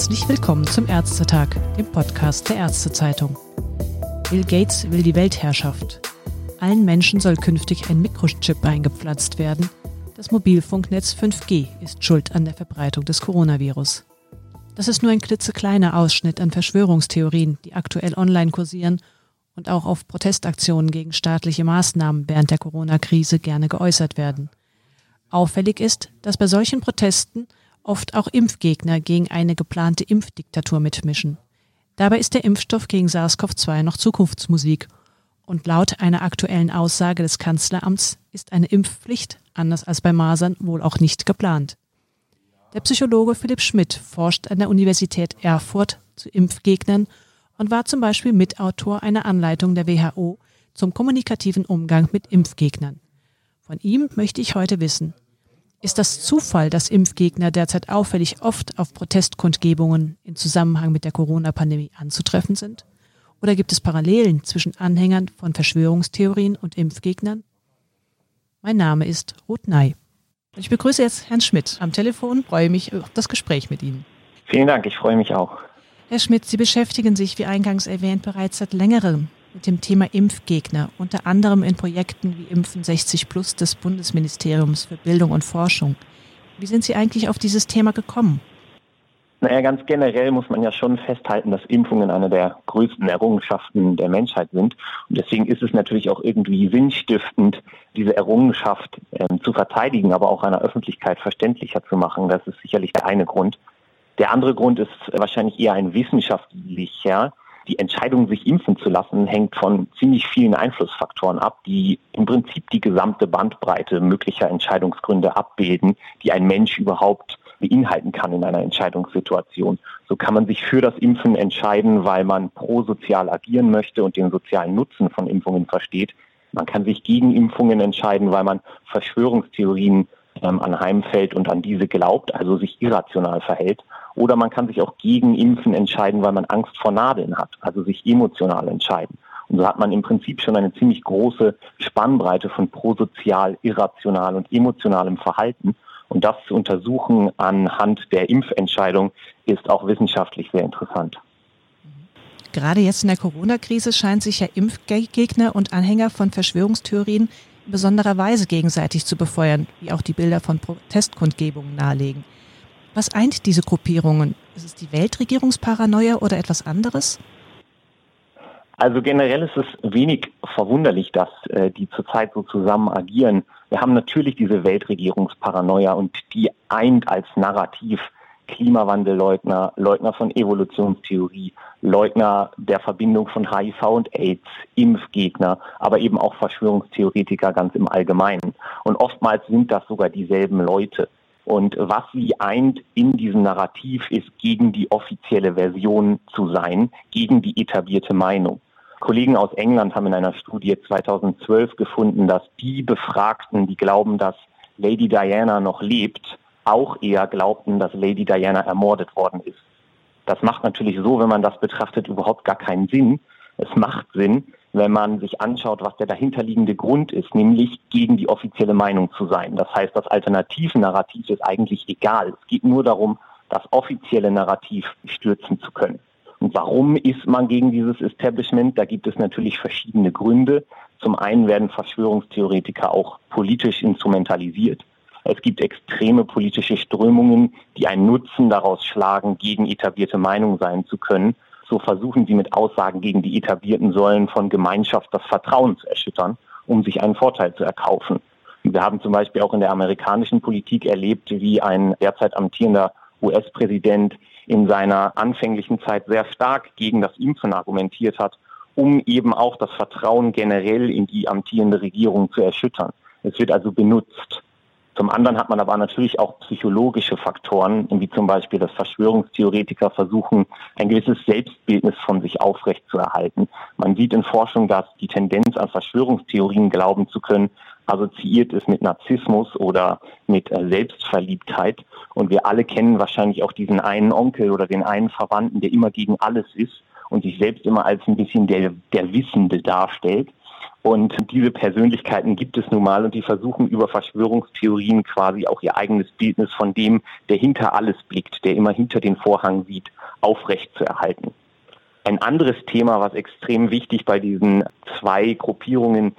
Herzlich willkommen zum Ärztetag, dem Podcast der Ärztezeitung. Bill Gates will die Weltherrschaft. Allen Menschen soll künftig ein Mikrochip eingepflanzt werden. Das Mobilfunknetz 5G ist schuld an der Verbreitung des Coronavirus. Das ist nur ein klitzekleiner Ausschnitt an Verschwörungstheorien, die aktuell online kursieren und auch auf Protestaktionen gegen staatliche Maßnahmen während der Corona-Krise gerne geäußert werden. Auffällig ist, dass bei solchen Protesten oft auch Impfgegner gegen eine geplante Impfdiktatur mitmischen. Dabei ist der Impfstoff gegen SARS-CoV-2 noch Zukunftsmusik. Und laut einer aktuellen Aussage des Kanzleramts ist eine Impfpflicht, anders als bei Masern, wohl auch nicht geplant. Der Psychologe Philipp Schmidt forscht an der Universität Erfurt zu Impfgegnern und war zum Beispiel Mitautor einer Anleitung der WHO zum kommunikativen Umgang mit Impfgegnern. Von ihm möchte ich heute wissen, ist das Zufall, dass Impfgegner derzeit auffällig oft auf Protestkundgebungen in Zusammenhang mit der Corona-Pandemie anzutreffen sind? Oder gibt es Parallelen zwischen Anhängern von Verschwörungstheorien und Impfgegnern? Mein Name ist Ruth Ney. Ich begrüße jetzt Herrn Schmidt am Telefon, freue mich auf das Gespräch mit Ihnen. Vielen Dank, ich freue mich auch. Herr Schmidt, Sie beschäftigen sich, wie eingangs erwähnt, bereits seit längerem mit dem Thema Impfgegner, unter anderem in Projekten wie Impfen 60 Plus des Bundesministeriums für Bildung und Forschung. Wie sind Sie eigentlich auf dieses Thema gekommen? Naja, ganz generell muss man ja schon festhalten, dass Impfungen eine der größten Errungenschaften der Menschheit sind. Und deswegen ist es natürlich auch irgendwie sinnstiftend, diese Errungenschaft äh, zu verteidigen, aber auch einer Öffentlichkeit verständlicher zu machen. Das ist sicherlich der eine Grund. Der andere Grund ist wahrscheinlich eher ein wissenschaftlicher die Entscheidung, sich impfen zu lassen, hängt von ziemlich vielen Einflussfaktoren ab, die im Prinzip die gesamte Bandbreite möglicher Entscheidungsgründe abbilden, die ein Mensch überhaupt beinhalten kann in einer Entscheidungssituation. So kann man sich für das Impfen entscheiden, weil man prosozial agieren möchte und den sozialen Nutzen von Impfungen versteht. Man kann sich gegen Impfungen entscheiden, weil man Verschwörungstheorien ähm, anheimfällt und an diese glaubt, also sich irrational verhält. Oder man kann sich auch gegen Impfen entscheiden, weil man Angst vor Nadeln hat, also sich emotional entscheiden. Und so hat man im Prinzip schon eine ziemlich große Spannbreite von prosozial, irrational und emotionalem Verhalten. Und das zu untersuchen anhand der Impfentscheidung ist auch wissenschaftlich sehr interessant. Gerade jetzt in der Corona-Krise scheint sich ja Impfgegner und Anhänger von Verschwörungstheorien besonderer Weise gegenseitig zu befeuern, wie auch die Bilder von Protestkundgebungen nahelegen. Was eint diese Gruppierungen? Ist es die Weltregierungsparanoia oder etwas anderes? Also generell ist es wenig verwunderlich, dass äh, die zurzeit so zusammen agieren. Wir haben natürlich diese Weltregierungsparanoia und die eint als Narrativ Klimawandelleugner, Leugner von Evolutionstheorie, Leugner der Verbindung von HIV und AIDS, Impfgegner, aber eben auch Verschwörungstheoretiker ganz im Allgemeinen. Und oftmals sind das sogar dieselben Leute. Und was sie eint in diesem Narrativ ist, gegen die offizielle Version zu sein, gegen die etablierte Meinung. Kollegen aus England haben in einer Studie 2012 gefunden, dass die Befragten, die glauben, dass Lady Diana noch lebt, auch eher glaubten, dass Lady Diana ermordet worden ist. Das macht natürlich so, wenn man das betrachtet, überhaupt gar keinen Sinn. Es macht Sinn, wenn man sich anschaut, was der dahinterliegende Grund ist, nämlich gegen die offizielle Meinung zu sein. Das heißt, das alternative Narrativ ist eigentlich egal. Es geht nur darum, das offizielle Narrativ stürzen zu können. Und warum ist man gegen dieses Establishment? Da gibt es natürlich verschiedene Gründe. Zum einen werden Verschwörungstheoretiker auch politisch instrumentalisiert. Es gibt extreme politische Strömungen, die einen Nutzen daraus schlagen, gegen etablierte Meinung sein zu können so versuchen sie mit Aussagen gegen die etablierten Säulen von Gemeinschaft das Vertrauen zu erschüttern, um sich einen Vorteil zu erkaufen. Wir haben zum Beispiel auch in der amerikanischen Politik erlebt, wie ein derzeit amtierender US-Präsident in seiner anfänglichen Zeit sehr stark gegen das Impfen argumentiert hat, um eben auch das Vertrauen generell in die amtierende Regierung zu erschüttern. Es wird also benutzt. Zum anderen hat man aber natürlich auch psychologische Faktoren, wie zum Beispiel, dass Verschwörungstheoretiker versuchen, ein gewisses Selbstbildnis von sich aufrechtzuerhalten. Man sieht in Forschung, dass die Tendenz an Verschwörungstheorien glauben zu können, assoziiert ist mit Narzissmus oder mit äh, Selbstverliebtheit. Und wir alle kennen wahrscheinlich auch diesen einen Onkel oder den einen Verwandten, der immer gegen alles ist und sich selbst immer als ein bisschen der, der Wissende darstellt. Und diese Persönlichkeiten gibt es nun mal und die versuchen über Verschwörungstheorien quasi auch ihr eigenes Bildnis von dem, der hinter alles blickt, der immer hinter den Vorhang sieht, aufrecht zu erhalten. Ein anderes Thema, was extrem wichtig bei diesen zwei Gruppierungen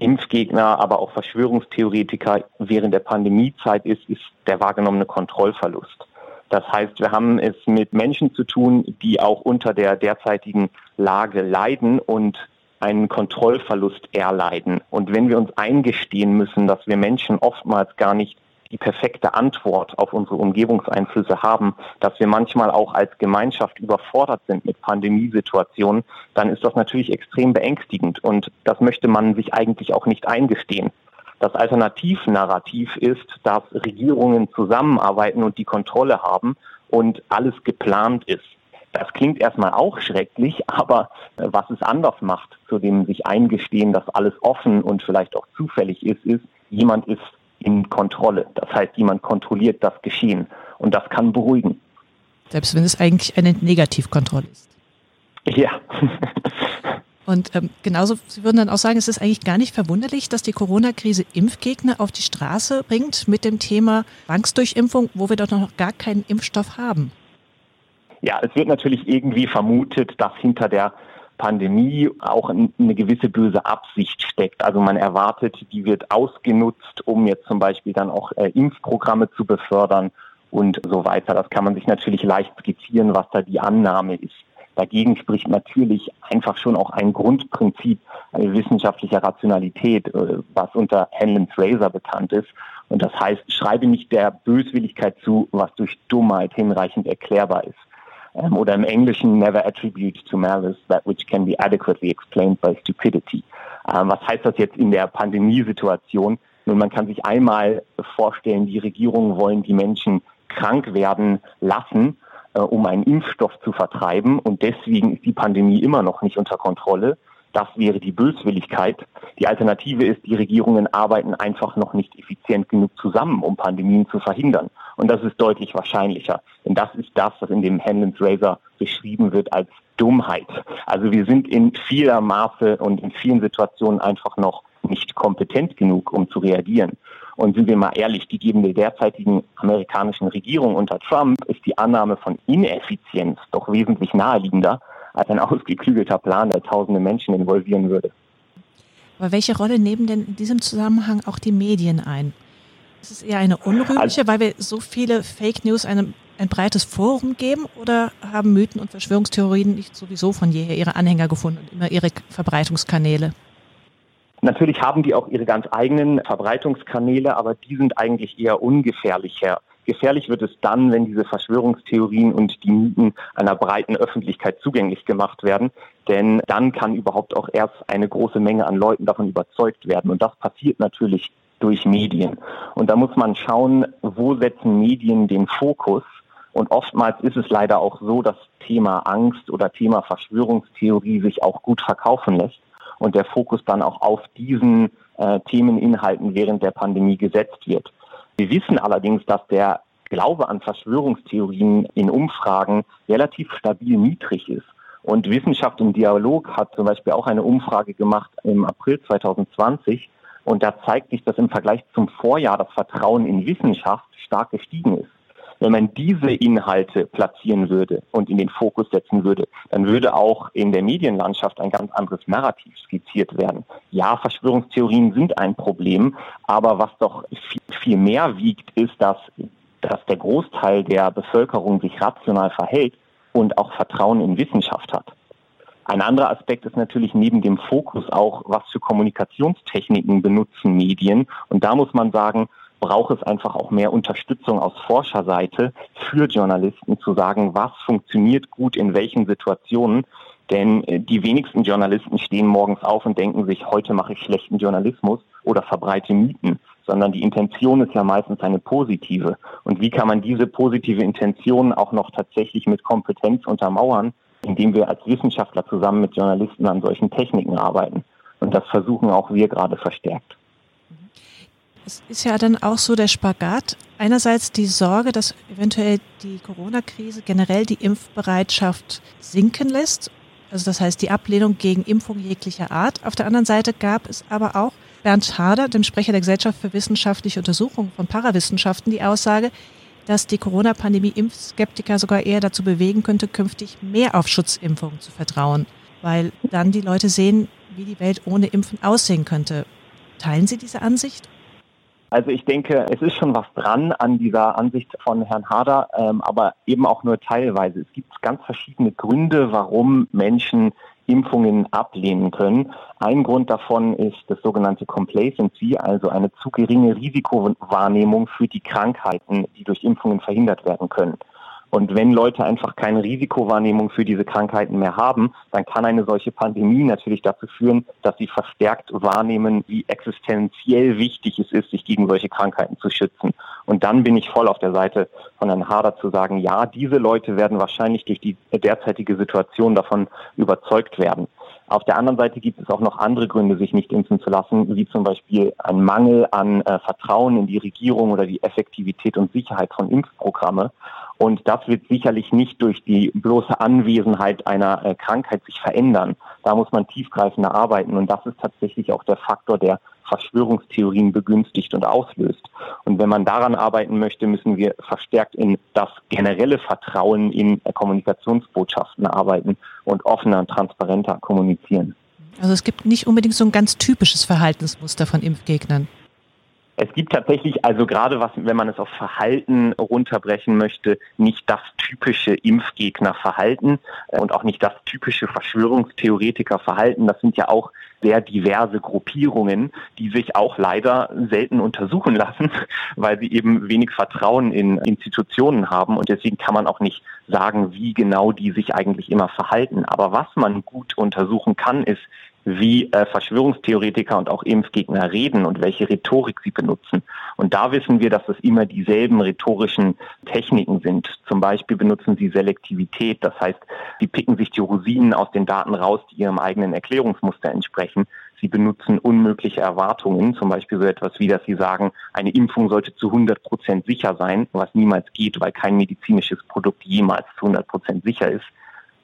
Impfgegner, aber auch Verschwörungstheoretiker während der Pandemiezeit ist, ist der wahrgenommene Kontrollverlust. Das heißt, wir haben es mit Menschen zu tun, die auch unter der derzeitigen Lage leiden und einen Kontrollverlust erleiden. Und wenn wir uns eingestehen müssen, dass wir Menschen oftmals gar nicht die perfekte Antwort auf unsere Umgebungseinflüsse haben, dass wir manchmal auch als Gemeinschaft überfordert sind mit Pandemiesituationen, dann ist das natürlich extrem beängstigend und das möchte man sich eigentlich auch nicht eingestehen. Das Alternativnarrativ ist, dass Regierungen zusammenarbeiten und die Kontrolle haben und alles geplant ist. Das klingt erstmal auch schrecklich, aber äh, was es anders macht, zu dem sich eingestehen, dass alles offen und vielleicht auch zufällig ist, ist, jemand ist in Kontrolle. Das heißt, jemand kontrolliert das Geschehen und das kann beruhigen. Selbst wenn es eigentlich eine Negativkontrolle ist. Ja. Und ähm, genauso, Sie würden dann auch sagen, es ist eigentlich gar nicht verwunderlich, dass die Corona-Krise Impfgegner auf die Straße bringt mit dem Thema Zwangsdurchimpfung, wo wir doch noch gar keinen Impfstoff haben. Ja, es wird natürlich irgendwie vermutet, dass hinter der Pandemie auch eine gewisse böse Absicht steckt. Also man erwartet, die wird ausgenutzt, um jetzt zum Beispiel dann auch äh, Impfprogramme zu befördern und so weiter. Das kann man sich natürlich leicht skizzieren, was da die Annahme ist. Dagegen spricht natürlich einfach schon auch ein Grundprinzip wissenschaftlicher Rationalität, äh, was unter Hanlon Fraser bekannt ist. Und das heißt, schreibe nicht der Böswilligkeit zu, was durch Dummheit hinreichend erklärbar ist. Ähm, oder im Englischen never attribute to malice that which can be adequately explained by stupidity. Ähm, was heißt das jetzt in der Pandemiesituation? Nun, man kann sich einmal vorstellen, die Regierungen wollen die Menschen krank werden lassen, äh, um einen Impfstoff zu vertreiben. Und deswegen ist die Pandemie immer noch nicht unter Kontrolle. Das wäre die Böswilligkeit. Die Alternative ist, die Regierungen arbeiten einfach noch nicht effizient genug zusammen, um Pandemien zu verhindern. Und das ist deutlich wahrscheinlicher. Denn das ist das, was in dem Hanlon's Razor beschrieben wird als Dummheit. Also wir sind in vieler Maße und in vielen Situationen einfach noch nicht kompetent genug, um zu reagieren. Und sind wir mal ehrlich, die geben der derzeitigen amerikanischen Regierung unter Trump ist die Annahme von Ineffizienz doch wesentlich naheliegender als ein ausgeklügelter Plan, der tausende Menschen involvieren würde. Aber welche Rolle nehmen denn in diesem Zusammenhang auch die Medien ein? Ist es eher eine unrühmliche, also, weil wir so viele Fake News einem ein breites Forum geben oder haben Mythen und Verschwörungstheorien nicht sowieso von jeher ihre Anhänger gefunden und immer ihre Verbreitungskanäle? Natürlich haben die auch ihre ganz eigenen Verbreitungskanäle, aber die sind eigentlich eher ungefährlicher Gefährlich wird es dann, wenn diese Verschwörungstheorien und die Mythen einer breiten Öffentlichkeit zugänglich gemacht werden. Denn dann kann überhaupt auch erst eine große Menge an Leuten davon überzeugt werden. Und das passiert natürlich durch Medien. Und da muss man schauen, wo setzen Medien den Fokus. Und oftmals ist es leider auch so, dass Thema Angst oder Thema Verschwörungstheorie sich auch gut verkaufen lässt und der Fokus dann auch auf diesen äh, Themeninhalten während der Pandemie gesetzt wird. Wir wissen allerdings, dass der Glaube an Verschwörungstheorien in Umfragen relativ stabil niedrig ist. Und Wissenschaft im Dialog hat zum Beispiel auch eine Umfrage gemacht im April 2020. Und da zeigt sich, dass im Vergleich zum Vorjahr das Vertrauen in Wissenschaft stark gestiegen ist. Wenn man diese Inhalte platzieren würde und in den Fokus setzen würde, dann würde auch in der Medienlandschaft ein ganz anderes Narrativ skizziert werden. Ja, Verschwörungstheorien sind ein Problem, aber was doch viel, viel mehr wiegt, ist, dass, dass der Großteil der Bevölkerung sich rational verhält und auch Vertrauen in Wissenschaft hat. Ein anderer Aspekt ist natürlich neben dem Fokus auch, was für Kommunikationstechniken benutzen Medien. Und da muss man sagen, braucht es einfach auch mehr Unterstützung aus Forscherseite für Journalisten zu sagen, was funktioniert gut in welchen Situationen. Denn äh, die wenigsten Journalisten stehen morgens auf und denken sich, heute mache ich schlechten Journalismus oder verbreite Mythen, sondern die Intention ist ja meistens eine positive. Und wie kann man diese positive Intention auch noch tatsächlich mit Kompetenz untermauern, indem wir als Wissenschaftler zusammen mit Journalisten an solchen Techniken arbeiten? Und das versuchen auch wir gerade verstärkt. Es ist ja dann auch so der Spagat. Einerseits die Sorge, dass eventuell die Corona-Krise generell die Impfbereitschaft sinken lässt. also das heißt die Ablehnung gegen Impfung jeglicher Art. Auf der anderen Seite gab es aber auch Bernd Harder, dem Sprecher der Gesellschaft für wissenschaftliche Untersuchung von Parawissenschaften, die Aussage, dass die Corona-Pandemie Impfskeptiker sogar eher dazu bewegen könnte, künftig mehr auf Schutzimpfungen zu vertrauen, weil dann die Leute sehen, wie die Welt ohne Impfen aussehen könnte. Teilen Sie diese Ansicht? Also ich denke, es ist schon was dran an dieser Ansicht von Herrn Hader, ähm, aber eben auch nur teilweise. Es gibt ganz verschiedene Gründe, warum Menschen Impfungen ablehnen können. Ein Grund davon ist das sogenannte Complacency, also eine zu geringe Risikowahrnehmung für die Krankheiten, die durch Impfungen verhindert werden können. Und wenn Leute einfach keine Risikowahrnehmung für diese Krankheiten mehr haben, dann kann eine solche Pandemie natürlich dazu führen, dass sie verstärkt wahrnehmen, wie existenziell wichtig es ist, sich gegen solche Krankheiten zu schützen. Und dann bin ich voll auf der Seite von Herrn Hader zu sagen, ja, diese Leute werden wahrscheinlich durch die derzeitige Situation davon überzeugt werden. Auf der anderen Seite gibt es auch noch andere Gründe, sich nicht impfen zu lassen, wie zum Beispiel ein Mangel an äh, Vertrauen in die Regierung oder die Effektivität und Sicherheit von Impfprogramme. Und das wird sicherlich nicht durch die bloße Anwesenheit einer äh, Krankheit sich verändern. Da muss man tiefgreifender arbeiten. Und das ist tatsächlich auch der Faktor, der Verschwörungstheorien begünstigt und auslöst. Und wenn man daran arbeiten möchte, müssen wir verstärkt in das generelle Vertrauen in Kommunikationsbotschaften arbeiten und offener und transparenter kommunizieren. Also es gibt nicht unbedingt so ein ganz typisches Verhaltensmuster von Impfgegnern. Es gibt tatsächlich, also gerade was, wenn man es auf Verhalten runterbrechen möchte, nicht das typische Impfgegnerverhalten und auch nicht das typische Verschwörungstheoretikerverhalten. Das sind ja auch sehr diverse Gruppierungen, die sich auch leider selten untersuchen lassen, weil sie eben wenig Vertrauen in Institutionen haben und deswegen kann man auch nicht sagen, wie genau die sich eigentlich immer verhalten. Aber was man gut untersuchen kann, ist, wie äh, Verschwörungstheoretiker und auch Impfgegner reden und welche Rhetorik sie benutzen. Und da wissen wir, dass es immer dieselben rhetorischen Techniken sind. Zum Beispiel benutzen sie Selektivität, das heißt, sie picken sich die Rosinen aus den Daten raus, die ihrem eigenen Erklärungsmuster entsprechen. Sie benutzen unmögliche Erwartungen, zum Beispiel so etwas wie, dass sie sagen, eine Impfung sollte zu 100 Prozent sicher sein, was niemals geht, weil kein medizinisches Produkt jemals zu 100 Prozent sicher ist.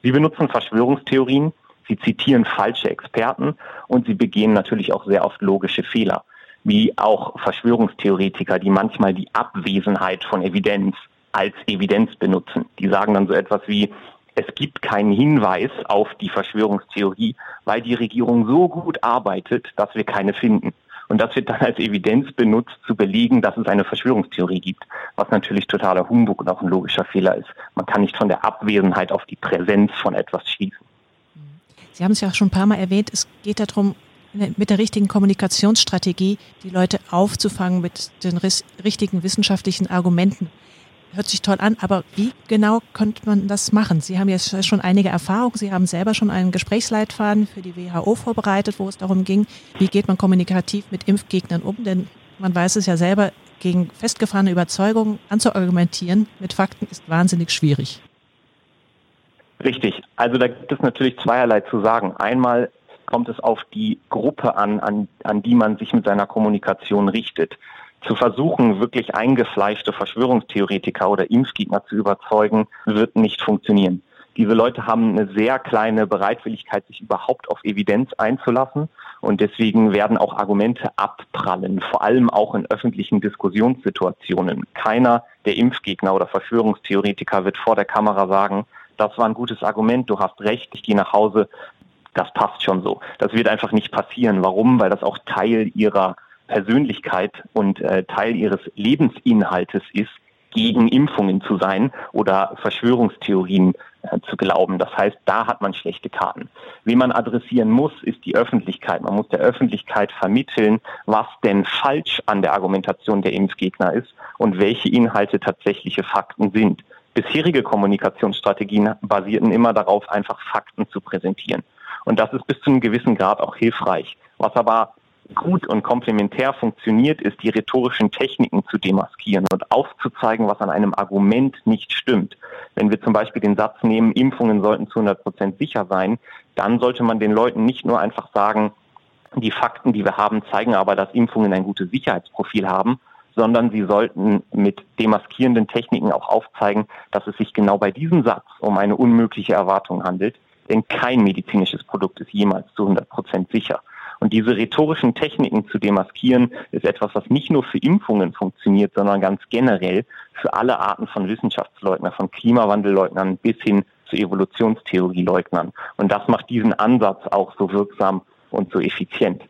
Sie benutzen Verschwörungstheorien, Sie zitieren falsche Experten und sie begehen natürlich auch sehr oft logische Fehler, wie auch Verschwörungstheoretiker, die manchmal die Abwesenheit von Evidenz als Evidenz benutzen. Die sagen dann so etwas wie, es gibt keinen Hinweis auf die Verschwörungstheorie, weil die Regierung so gut arbeitet, dass wir keine finden. Und das wird dann als Evidenz benutzt, zu belegen, dass es eine Verschwörungstheorie gibt, was natürlich totaler Humbug und auch ein logischer Fehler ist. Man kann nicht von der Abwesenheit auf die Präsenz von etwas schließen. Sie haben es ja auch schon ein paar Mal erwähnt, es geht darum, mit der richtigen Kommunikationsstrategie die Leute aufzufangen mit den richtigen wissenschaftlichen Argumenten. Hört sich toll an, aber wie genau könnte man das machen? Sie haben jetzt schon einige Erfahrungen. Sie haben selber schon einen Gesprächsleitfaden für die WHO vorbereitet, wo es darum ging, wie geht man kommunikativ mit Impfgegnern um? Denn man weiß es ja selber, gegen festgefahrene Überzeugungen anzuargumentieren mit Fakten ist wahnsinnig schwierig. Richtig. Also da gibt es natürlich zweierlei zu sagen. Einmal kommt es auf die Gruppe an, an, an die man sich mit seiner Kommunikation richtet. Zu versuchen, wirklich eingefleischte Verschwörungstheoretiker oder Impfgegner zu überzeugen, wird nicht funktionieren. Diese Leute haben eine sehr kleine Bereitwilligkeit, sich überhaupt auf Evidenz einzulassen. Und deswegen werden auch Argumente abprallen, vor allem auch in öffentlichen Diskussionssituationen. Keiner der Impfgegner oder Verschwörungstheoretiker wird vor der Kamera sagen, das war ein gutes Argument, du hast recht, ich gehe nach Hause, das passt schon so. Das wird einfach nicht passieren. Warum? Weil das auch Teil ihrer Persönlichkeit und äh, Teil ihres Lebensinhaltes ist, gegen Impfungen zu sein oder Verschwörungstheorien äh, zu glauben. Das heißt, da hat man schlechte Karten. Wie man adressieren muss, ist die Öffentlichkeit. Man muss der Öffentlichkeit vermitteln, was denn falsch an der Argumentation der Impfgegner ist und welche Inhalte tatsächliche Fakten sind bisherige Kommunikationsstrategien basierten immer darauf, einfach Fakten zu präsentieren. Und das ist bis zu einem gewissen Grad auch hilfreich. Was aber gut und komplementär funktioniert, ist die rhetorischen Techniken zu demaskieren und aufzuzeigen, was an einem Argument nicht stimmt. Wenn wir zum Beispiel den Satz nehmen, Impfungen sollten zu 100 Prozent sicher sein, dann sollte man den Leuten nicht nur einfach sagen, die Fakten, die wir haben, zeigen aber, dass Impfungen ein gutes Sicherheitsprofil haben, sondern sie sollten mit demaskierenden Techniken auch aufzeigen, dass es sich genau bei diesem Satz um eine unmögliche Erwartung handelt, Denn kein medizinisches Produkt ist jemals zu 100 Prozent sicher. Und diese rhetorischen Techniken zu demaskieren ist etwas, was nicht nur für Impfungen funktioniert, sondern ganz generell für alle Arten von Wissenschaftsleugnern, von Klimawandelleugnern bis hin zu Evolutionstheorieleugnern. Und das macht diesen Ansatz auch so wirksam und so effizient.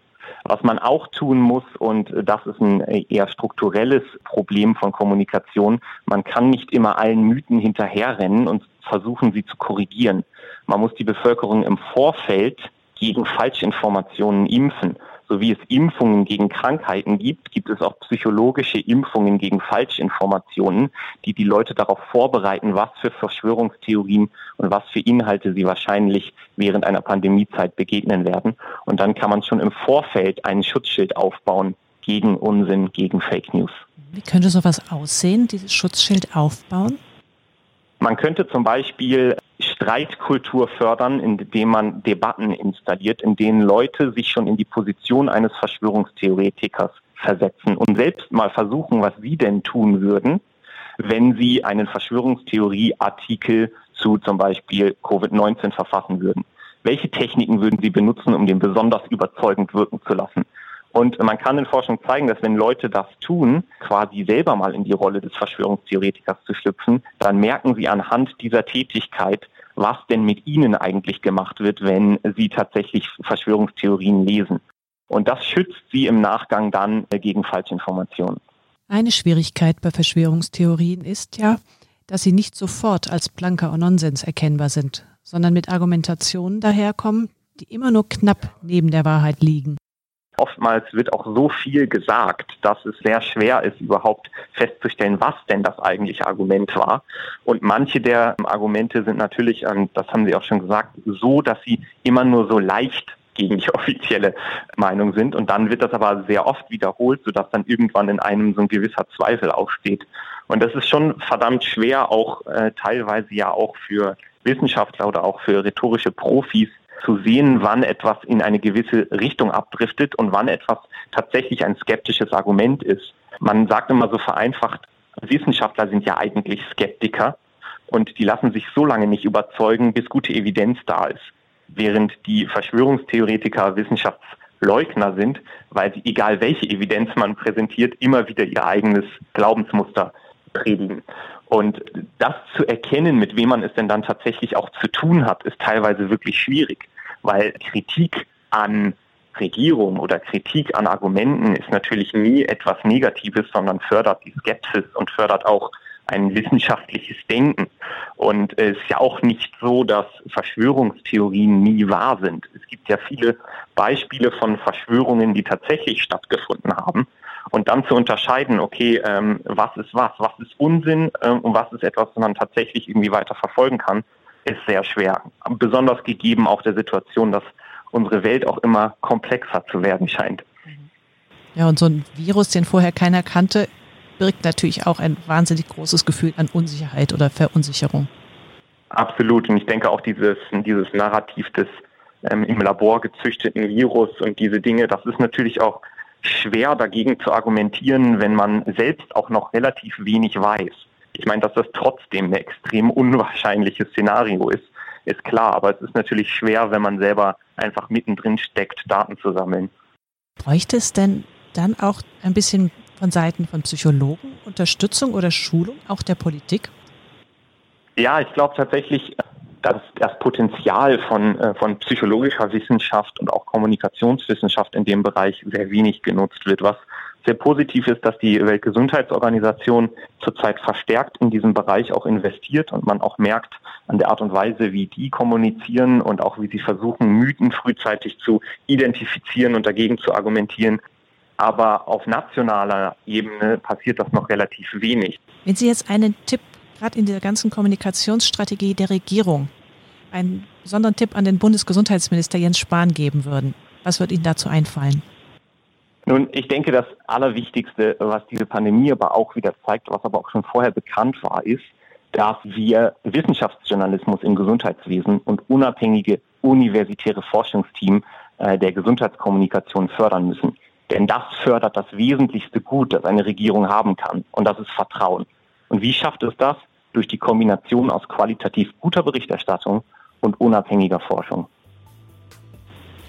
Was man auch tun muss, und das ist ein eher strukturelles Problem von Kommunikation, man kann nicht immer allen Mythen hinterherrennen und versuchen, sie zu korrigieren. Man muss die Bevölkerung im Vorfeld gegen Falschinformationen impfen. So wie es Impfungen gegen Krankheiten gibt, gibt es auch psychologische Impfungen gegen Falschinformationen, die die Leute darauf vorbereiten, was für Verschwörungstheorien und was für Inhalte sie wahrscheinlich während einer Pandemiezeit begegnen werden. Und dann kann man schon im Vorfeld ein Schutzschild aufbauen gegen Unsinn, gegen Fake News. Wie könnte sowas aussehen, dieses Schutzschild aufbauen? Man könnte zum Beispiel Streitkultur fördern, indem man Debatten installiert, in denen Leute sich schon in die Position eines Verschwörungstheoretikers versetzen und selbst mal versuchen, was sie denn tun würden, wenn sie einen Verschwörungstheorieartikel zu zum Beispiel Covid-19 verfassen würden. Welche Techniken würden sie benutzen, um den besonders überzeugend wirken zu lassen? Und man kann in Forschung zeigen, dass wenn Leute das tun, quasi selber mal in die Rolle des Verschwörungstheoretikers zu schlüpfen, dann merken sie anhand dieser Tätigkeit, was denn mit ihnen eigentlich gemacht wird, wenn sie tatsächlich Verschwörungstheorien lesen. Und das schützt sie im Nachgang dann gegen Falschinformationen. Eine Schwierigkeit bei Verschwörungstheorien ist ja, dass sie nicht sofort als blanker Nonsens erkennbar sind, sondern mit Argumentationen daherkommen, die immer nur knapp neben der Wahrheit liegen. Oftmals wird auch so viel gesagt, dass es sehr schwer ist, überhaupt festzustellen, was denn das eigentliche Argument war. Und manche der Argumente sind natürlich, ähm, das haben Sie auch schon gesagt, so, dass sie immer nur so leicht gegen die offizielle Meinung sind. Und dann wird das aber sehr oft wiederholt, sodass dann irgendwann in einem so ein gewisser Zweifel aufsteht. Und das ist schon verdammt schwer, auch äh, teilweise ja auch für Wissenschaftler oder auch für rhetorische Profis, zu sehen, wann etwas in eine gewisse Richtung abdriftet und wann etwas tatsächlich ein skeptisches Argument ist. Man sagt immer so vereinfacht, Wissenschaftler sind ja eigentlich Skeptiker und die lassen sich so lange nicht überzeugen, bis gute Evidenz da ist. Während die Verschwörungstheoretiker Wissenschaftsleugner sind, weil sie, egal welche Evidenz man präsentiert, immer wieder ihr eigenes Glaubensmuster predigen. Und das zu erkennen, mit wem man es denn dann tatsächlich auch zu tun hat, ist teilweise wirklich schwierig weil Kritik an Regierung oder Kritik an Argumenten ist natürlich nie etwas Negatives, sondern fördert die Skepsis und fördert auch ein wissenschaftliches Denken. Und es ist ja auch nicht so, dass Verschwörungstheorien nie wahr sind. Es gibt ja viele Beispiele von Verschwörungen, die tatsächlich stattgefunden haben. Und dann zu unterscheiden, okay, ähm, was ist was, was ist Unsinn ähm, und was ist etwas, was man tatsächlich irgendwie weiter verfolgen kann, ist sehr schwer. Besonders gegeben auch der Situation, dass unsere Welt auch immer komplexer zu werden scheint. Ja, und so ein Virus, den vorher keiner kannte, birgt natürlich auch ein wahnsinnig großes Gefühl an Unsicherheit oder Verunsicherung. Absolut. Und ich denke auch dieses, dieses Narrativ des ähm, im Labor gezüchteten Virus und diese Dinge, das ist natürlich auch schwer dagegen zu argumentieren, wenn man selbst auch noch relativ wenig weiß. Ich meine, dass das trotzdem ein extrem unwahrscheinliches Szenario ist, ist klar. Aber es ist natürlich schwer, wenn man selber einfach mittendrin steckt, Daten zu sammeln. Bräuchte es denn dann auch ein bisschen von Seiten von Psychologen Unterstützung oder Schulung, auch der Politik? Ja, ich glaube tatsächlich, dass das Potenzial von, äh, von psychologischer Wissenschaft und auch Kommunikationswissenschaft in dem Bereich sehr wenig genutzt wird, was sehr positiv ist, dass die Weltgesundheitsorganisation zurzeit verstärkt in diesem Bereich auch investiert und man auch merkt an der Art und Weise, wie die kommunizieren und auch wie sie versuchen, Mythen frühzeitig zu identifizieren und dagegen zu argumentieren. Aber auf nationaler Ebene passiert das noch relativ wenig. Wenn Sie jetzt einen Tipp gerade in der ganzen Kommunikationsstrategie der Regierung, einen besonderen Tipp an den Bundesgesundheitsminister Jens Spahn geben würden, was wird Ihnen dazu einfallen? Nun, ich denke, das Allerwichtigste, was diese Pandemie aber auch wieder zeigt, was aber auch schon vorher bekannt war, ist, dass wir Wissenschaftsjournalismus im Gesundheitswesen und unabhängige universitäre Forschungsteam äh, der Gesundheitskommunikation fördern müssen. Denn das fördert das wesentlichste Gut, das eine Regierung haben kann. Und das ist Vertrauen. Und wie schafft es das? Durch die Kombination aus qualitativ guter Berichterstattung und unabhängiger Forschung.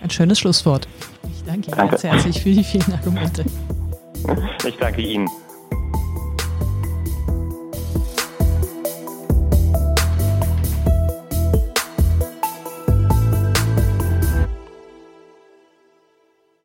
Ein schönes Schlusswort. Ich danke Ihnen danke. ganz herzlich für die vielen Argumente. Ich danke Ihnen.